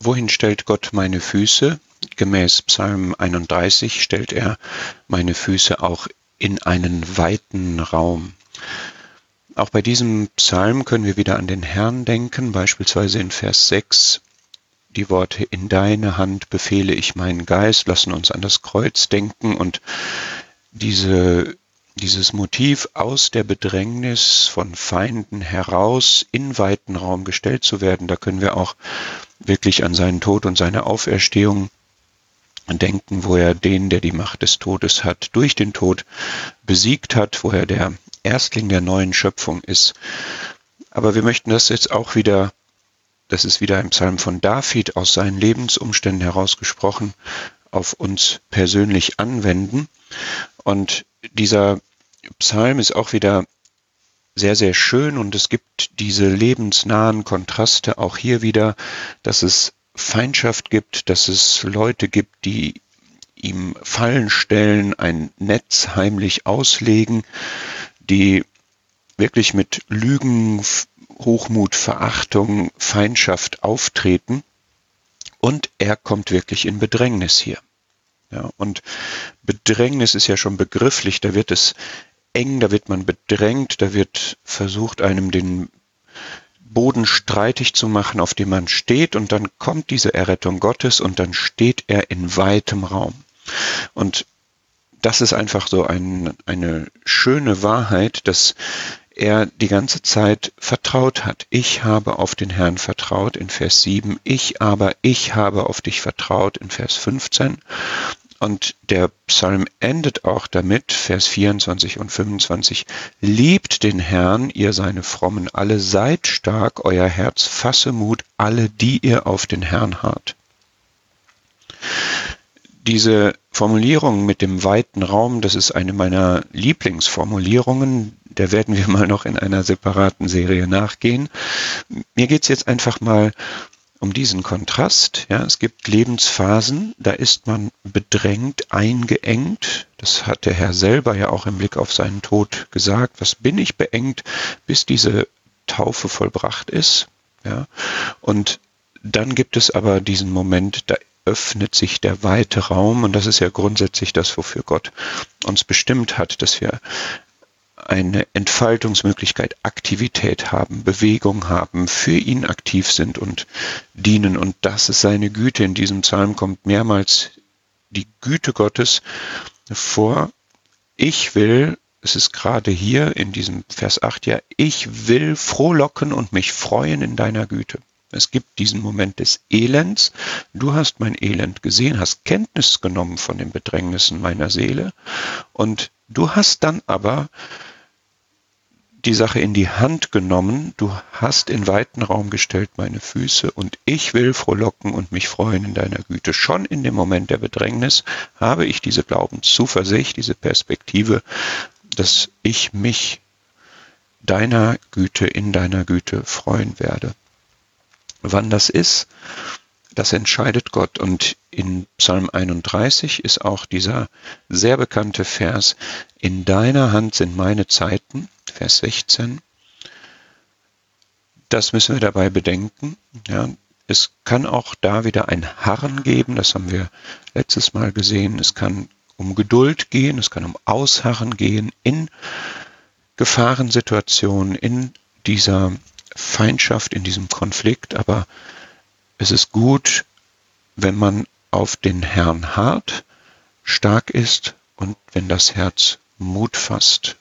wohin stellt Gott meine Füße? Gemäß Psalm 31 stellt er meine Füße auch in einen weiten Raum. Auch bei diesem Psalm können wir wieder an den Herrn denken, beispielsweise in Vers 6 die Worte In deine Hand befehle ich meinen Geist, lassen uns an das Kreuz denken und diese, dieses Motiv aus der Bedrängnis von Feinden heraus in weiten Raum gestellt zu werden, da können wir auch wirklich an seinen Tod und seine Auferstehung denken, wo er den, der die Macht des Todes hat, durch den Tod besiegt hat, wo er der Erstling der neuen Schöpfung ist. Aber wir möchten das jetzt auch wieder, das ist wieder ein Psalm von David aus seinen Lebensumständen herausgesprochen, auf uns persönlich anwenden. Und dieser Psalm ist auch wieder sehr, sehr schön und es gibt diese lebensnahen Kontraste auch hier wieder, dass es Feindschaft gibt, dass es Leute gibt, die ihm Fallen stellen, ein Netz heimlich auslegen, die wirklich mit Lügen, Hochmut, Verachtung, Feindschaft auftreten. Und er kommt wirklich in Bedrängnis hier. Ja, und Bedrängnis ist ja schon begrifflich, da wird es eng, da wird man bedrängt, da wird versucht, einem den Boden streitig zu machen, auf dem man steht, und dann kommt diese Errettung Gottes und dann steht er in weitem Raum. Und das ist einfach so ein, eine schöne Wahrheit, dass er die ganze Zeit vertraut hat. Ich habe auf den Herrn vertraut in Vers 7, ich aber, ich habe auf dich vertraut in Vers 15. Und der Psalm endet auch damit, Vers 24 und 25, Liebt den Herrn, ihr seine Frommen alle, seid stark, euer Herz fasse Mut, alle, die ihr auf den Herrn harrt diese Formulierung mit dem weiten Raum, das ist eine meiner Lieblingsformulierungen. Der werden wir mal noch in einer separaten Serie nachgehen. Mir geht es jetzt einfach mal um diesen Kontrast. Ja, es gibt Lebensphasen, da ist man bedrängt, eingeengt. Das hat der Herr selber ja auch im Blick auf seinen Tod gesagt. Was bin ich beengt, bis diese Taufe vollbracht ist? Ja, und dann gibt es aber diesen Moment, da öffnet sich der weite Raum und das ist ja grundsätzlich das, wofür Gott uns bestimmt hat, dass wir eine Entfaltungsmöglichkeit, Aktivität haben, Bewegung haben, für ihn aktiv sind und dienen. Und das ist seine Güte. In diesem Psalm kommt mehrmals die Güte Gottes vor. Ich will, es ist gerade hier in diesem Vers 8 ja, ich will frohlocken und mich freuen in deiner Güte. Es gibt diesen Moment des Elends. Du hast mein Elend gesehen, hast Kenntnis genommen von den Bedrängnissen meiner Seele und du hast dann aber die Sache in die Hand genommen, du hast in weiten Raum gestellt meine Füße und ich will frohlocken und mich freuen in deiner Güte. Schon in dem Moment der Bedrängnis habe ich diese Glaubenszuversicht, diese Perspektive, dass ich mich deiner Güte, in deiner Güte freuen werde. Wann das ist, das entscheidet Gott. Und in Psalm 31 ist auch dieser sehr bekannte Vers, in deiner Hand sind meine Zeiten, Vers 16. Das müssen wir dabei bedenken. Ja, es kann auch da wieder ein Harren geben, das haben wir letztes Mal gesehen. Es kann um Geduld gehen, es kann um Ausharren gehen in Gefahrensituationen, in dieser Feindschaft, in diesem Konflikt, aber es ist gut, wenn man auf den Herrn hart, stark ist und wenn das Herz Mut fasst